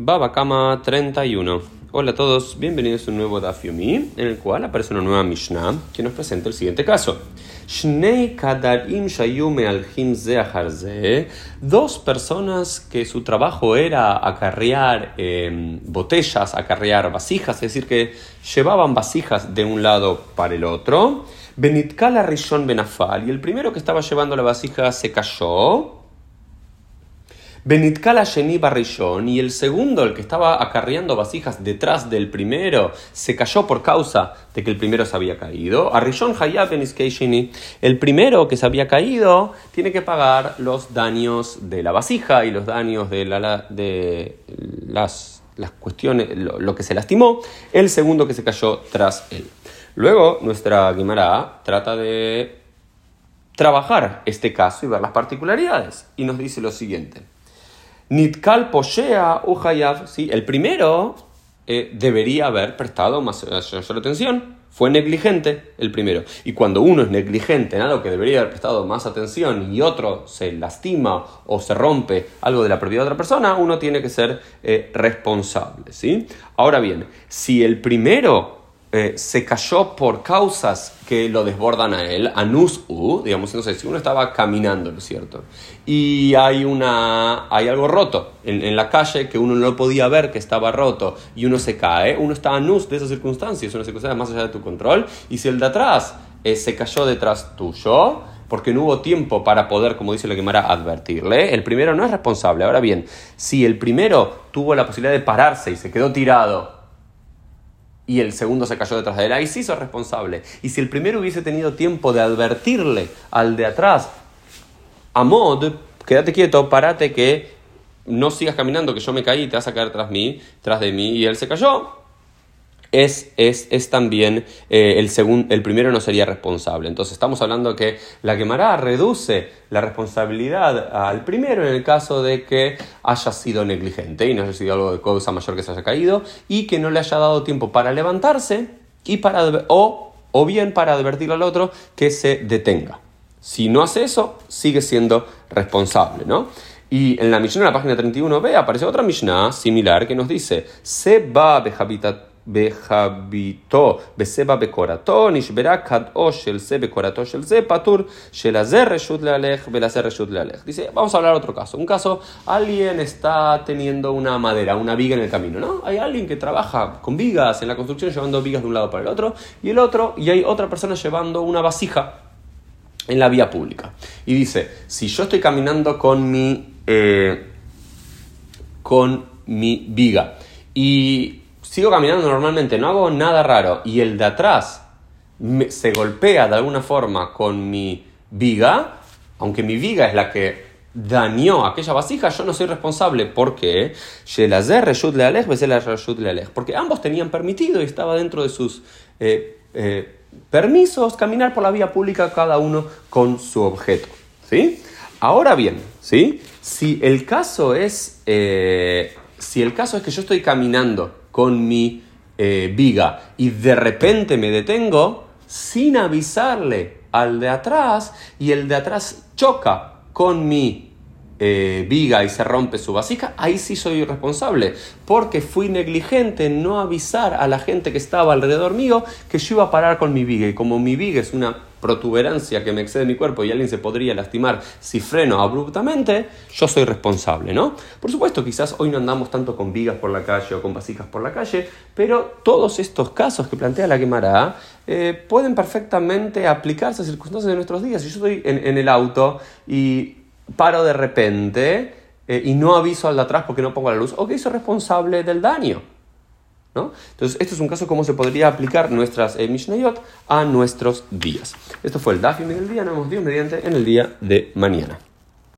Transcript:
Baba Kama 31. Hola a todos, bienvenidos a un nuevo Daf Yomi, en el cual aparece una nueva Mishnah que nos presenta el siguiente caso. Shnei Kadarim Shayume al dos personas que su trabajo era acarrear em, botellas, acarrear vasijas, es decir, que llevaban vasijas de un lado para el otro. Benitkala Rishon Benafal, y el primero que estaba llevando la vasija se cayó. Benitkala Sheni Barrishon y el segundo, el que estaba acarreando vasijas detrás del primero, se cayó por causa de que el primero se había caído. Arishon Hayab el primero que se había caído tiene que pagar los daños de la vasija y los daños de, la, de las, las cuestiones, lo, que se lastimó. El segundo que se cayó tras él. Luego, nuestra Guimara trata de trabajar este caso y ver las particularidades. Y nos dice lo siguiente. Nitkal Poshea Uhayav. ¿sí? El primero eh, debería haber prestado más atención. Fue negligente el primero. Y cuando uno es negligente en algo que debería haber prestado más atención y otro se lastima o se rompe algo de la propiedad de otra persona, uno tiene que ser eh, responsable. ¿sí? Ahora bien, si el primero eh, se cayó por causas que lo desbordan a él, anus u, digamos, sé, si uno estaba caminando, ¿no es cierto? Y hay, una, hay algo roto en, la calle que uno no podía ver que estaba roto y uno se cae, uno está anus de esas circunstancias, una circunstancia más allá de tu control, y si el de atrás eh, se cayó detrás tuyo, porque no hubo tiempo para poder, como dice la Gemara, advertirle. El primero no es responsable. Ahora bien, si el primero tuvo la posibilidad de pararse y se quedó tirado y el segundo se cayó detrás de él. Ahí sí sos responsable. Y si el primero hubiese tenido tiempo de advertirle al de atrás, Amod, quédate quieto, parate que no sigas caminando, que yo me caí, te vas a caer tras mí, tras de mí, y él se cayó es, es, es también eh, el, segundo, el primero no sería responsable. Entonces estamos hablando que la quemará reduce la responsabilidad al primero en el caso de que haya sido negligente y no haya sido algo de causa mayor que se haya caído y que no le haya dado tiempo para levantarse y para, o, o bien para advertir al otro que se detenga. Si no hace eso, sigue siendo responsable, ¿no? Y en la Mishnah, en la página 31b, aparece otra Mishnah similar que nos dice, se va habitat בחביתו בסבע בקורתו, נשברה קדאו של זה בקורתו של זה, פטור שלזה רשות להלך ולזה רשות להלך. Dice, vamos a hablar otro caso. Un caso, alguien está teniendo una madera, una viga en el camino, ¿no? Hay alguien que trabaja con vigas en la construcción, llevando vigas de un lado para el otro, y el otro, y hay otra persona llevando una vasija en la vía pública. Y dice, si yo estoy caminando con mi, eh, con mi viga y sigo caminando normalmente, no hago nada raro, y el de atrás se golpea de alguna forma con mi viga, aunque mi viga es la que dañó aquella vasija, yo no soy responsable. ¿Por qué? Porque ambos tenían permitido y estaba dentro de sus eh, eh, permisos caminar por la vía pública cada uno con su objeto. ¿Sí? Ahora bien, ¿sí? Si el caso es, eh, si el caso es que yo estoy caminando con mi eh, viga. Y de repente me detengo sin avisarle al de atrás y el de atrás choca con mi eh, viga y se rompe su vasija, ahí sí soy responsable, porque fui negligente en no avisar a la gente que estaba alrededor mío que yo iba a parar con mi viga y como mi viga es una protuberancia que me excede mi cuerpo y alguien se podría lastimar si freno abruptamente, yo soy responsable, ¿no? Por supuesto, quizás hoy no andamos tanto con vigas por la calle o con vasijas por la calle, pero todos estos casos que plantea la quemará eh, pueden perfectamente aplicarse a circunstancias de nuestros días. Si yo estoy en, el auto y paro de repente eh, y no aviso al de atrás porque no pongo la luz, ok, soy responsable del daño. Entonces, este es un caso cómo se podría aplicar nuestras eh, Mishnayot a nuestros días. Esto fue el Dafim del día, nos vemos Dios mediante en el día de mañana.